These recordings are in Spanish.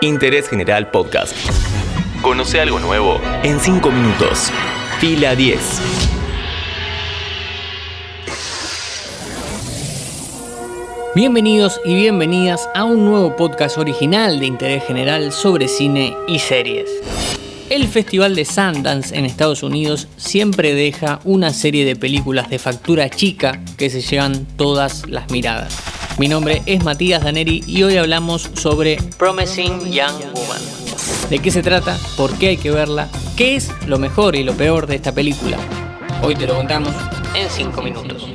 Interés General Podcast. Conoce algo nuevo en 5 minutos. Fila 10. Bienvenidos y bienvenidas a un nuevo podcast original de interés general sobre cine y series. El Festival de Sundance en Estados Unidos siempre deja una serie de películas de factura chica que se llevan todas las miradas. Mi nombre es Matías Daneri y hoy hablamos sobre Promising Young Woman. ¿De qué se trata? ¿Por qué hay que verla? ¿Qué es lo mejor y lo peor de esta película? Hoy te lo contamos en 5 minutos.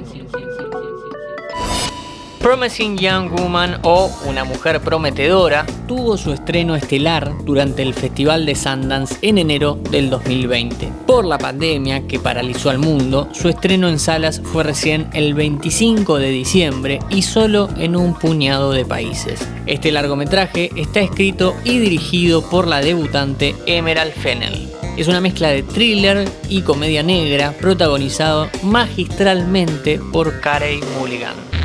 Promising Young Woman o Una Mujer Prometedora tuvo su estreno estelar durante el Festival de Sundance en enero del 2020. Por la pandemia que paralizó al mundo, su estreno en salas fue recién el 25 de diciembre y solo en un puñado de países. Este largometraje está escrito y dirigido por la debutante Emerald Fennell. Es una mezcla de thriller y comedia negra protagonizado magistralmente por Carey Mulligan.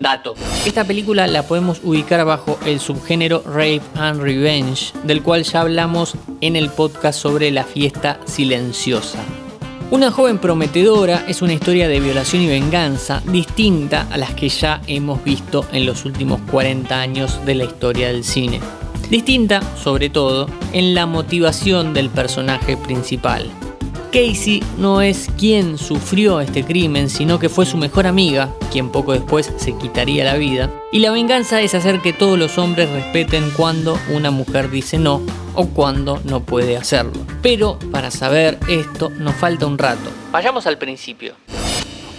Dato. Esta película la podemos ubicar bajo el subgénero Rape and Revenge, del cual ya hablamos en el podcast sobre la fiesta silenciosa. Una joven prometedora es una historia de violación y venganza distinta a las que ya hemos visto en los últimos 40 años de la historia del cine. Distinta, sobre todo, en la motivación del personaje principal. Casey no es quien sufrió este crimen, sino que fue su mejor amiga, quien poco después se quitaría la vida. Y la venganza es hacer que todos los hombres respeten cuando una mujer dice no o cuando no puede hacerlo. Pero para saber esto nos falta un rato. Vayamos al principio.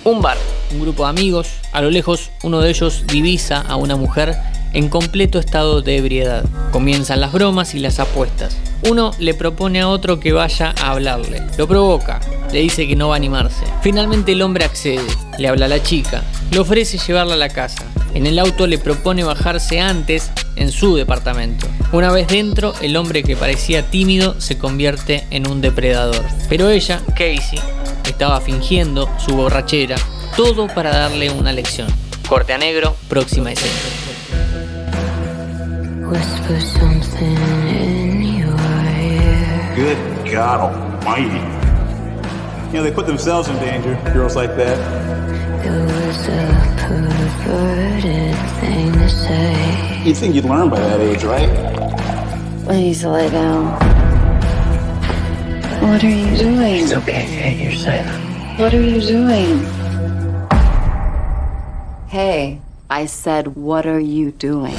Un bar, un grupo de amigos, a lo lejos uno de ellos divisa a una mujer en completo estado de ebriedad. Comienzan las bromas y las apuestas. Uno le propone a otro que vaya a hablarle. Lo provoca, le dice que no va a animarse. Finalmente el hombre accede, le habla a la chica, le ofrece llevarla a la casa. En el auto le propone bajarse antes en su departamento. Una vez dentro, el hombre que parecía tímido se convierte en un depredador. Pero ella, Casey, estaba fingiendo su borrachera, todo para darle una lección. Corte a negro, próxima escena. Whisper something in your ear. Good God Almighty. You know, they put themselves in danger, girls like that. It was a perverted thing to say. You'd think you'd learn by that age, right? Please lay down. What are you doing? It's okay, hey, you're silent. What are you doing? Hey, I said, what are you doing?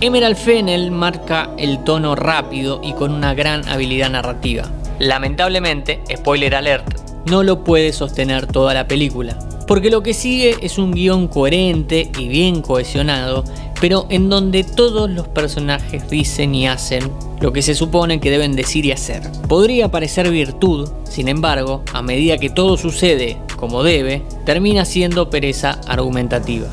Emerald Fennell marca el tono rápido y con una gran habilidad narrativa. Lamentablemente, spoiler alert, no lo puede sostener toda la película. Porque lo que sigue es un guion coherente y bien cohesionado, pero en donde todos los personajes dicen y hacen lo que se supone que deben decir y hacer. Podría parecer virtud, sin embargo, a medida que todo sucede como debe, termina siendo pereza argumentativa.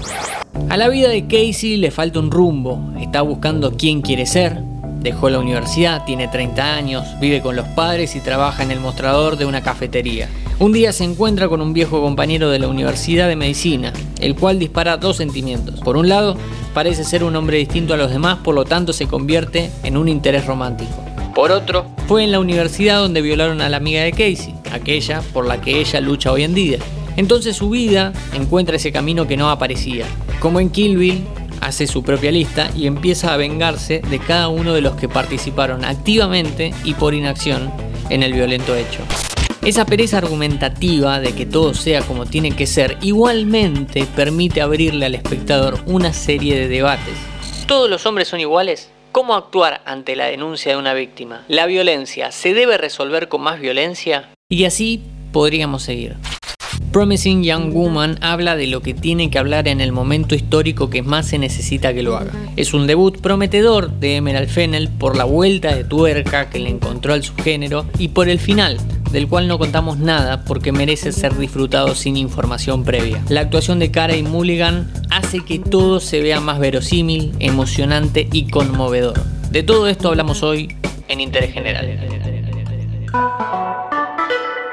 A la vida de Casey le falta un rumbo, está buscando quién quiere ser, dejó la universidad, tiene 30 años, vive con los padres y trabaja en el mostrador de una cafetería. Un día se encuentra con un viejo compañero de la Universidad de Medicina, el cual dispara dos sentimientos. Por un lado, parece ser un hombre distinto a los demás, por lo tanto se convierte en un interés romántico. Por otro, fue en la universidad donde violaron a la amiga de Casey, aquella por la que ella lucha hoy en día. Entonces su vida encuentra ese camino que no aparecía. Como en Kill Bill, hace su propia lista y empieza a vengarse de cada uno de los que participaron activamente y por inacción en el violento hecho. Esa pereza argumentativa de que todo sea como tiene que ser igualmente permite abrirle al espectador una serie de debates. ¿Todos los hombres son iguales? ¿Cómo actuar ante la denuncia de una víctima? ¿La violencia se debe resolver con más violencia? Y así podríamos seguir. Promising Young Woman habla de lo que tiene que hablar en el momento histórico que más se necesita que lo haga. Es un debut prometedor de Emerald Fennell por la vuelta de tuerca que le encontró al subgénero y por el final, del cual no contamos nada porque merece ser disfrutado sin información previa. La actuación de Cara y Mulligan hace que todo se vea más verosímil, emocionante y conmovedor. De todo esto hablamos hoy en Interés General.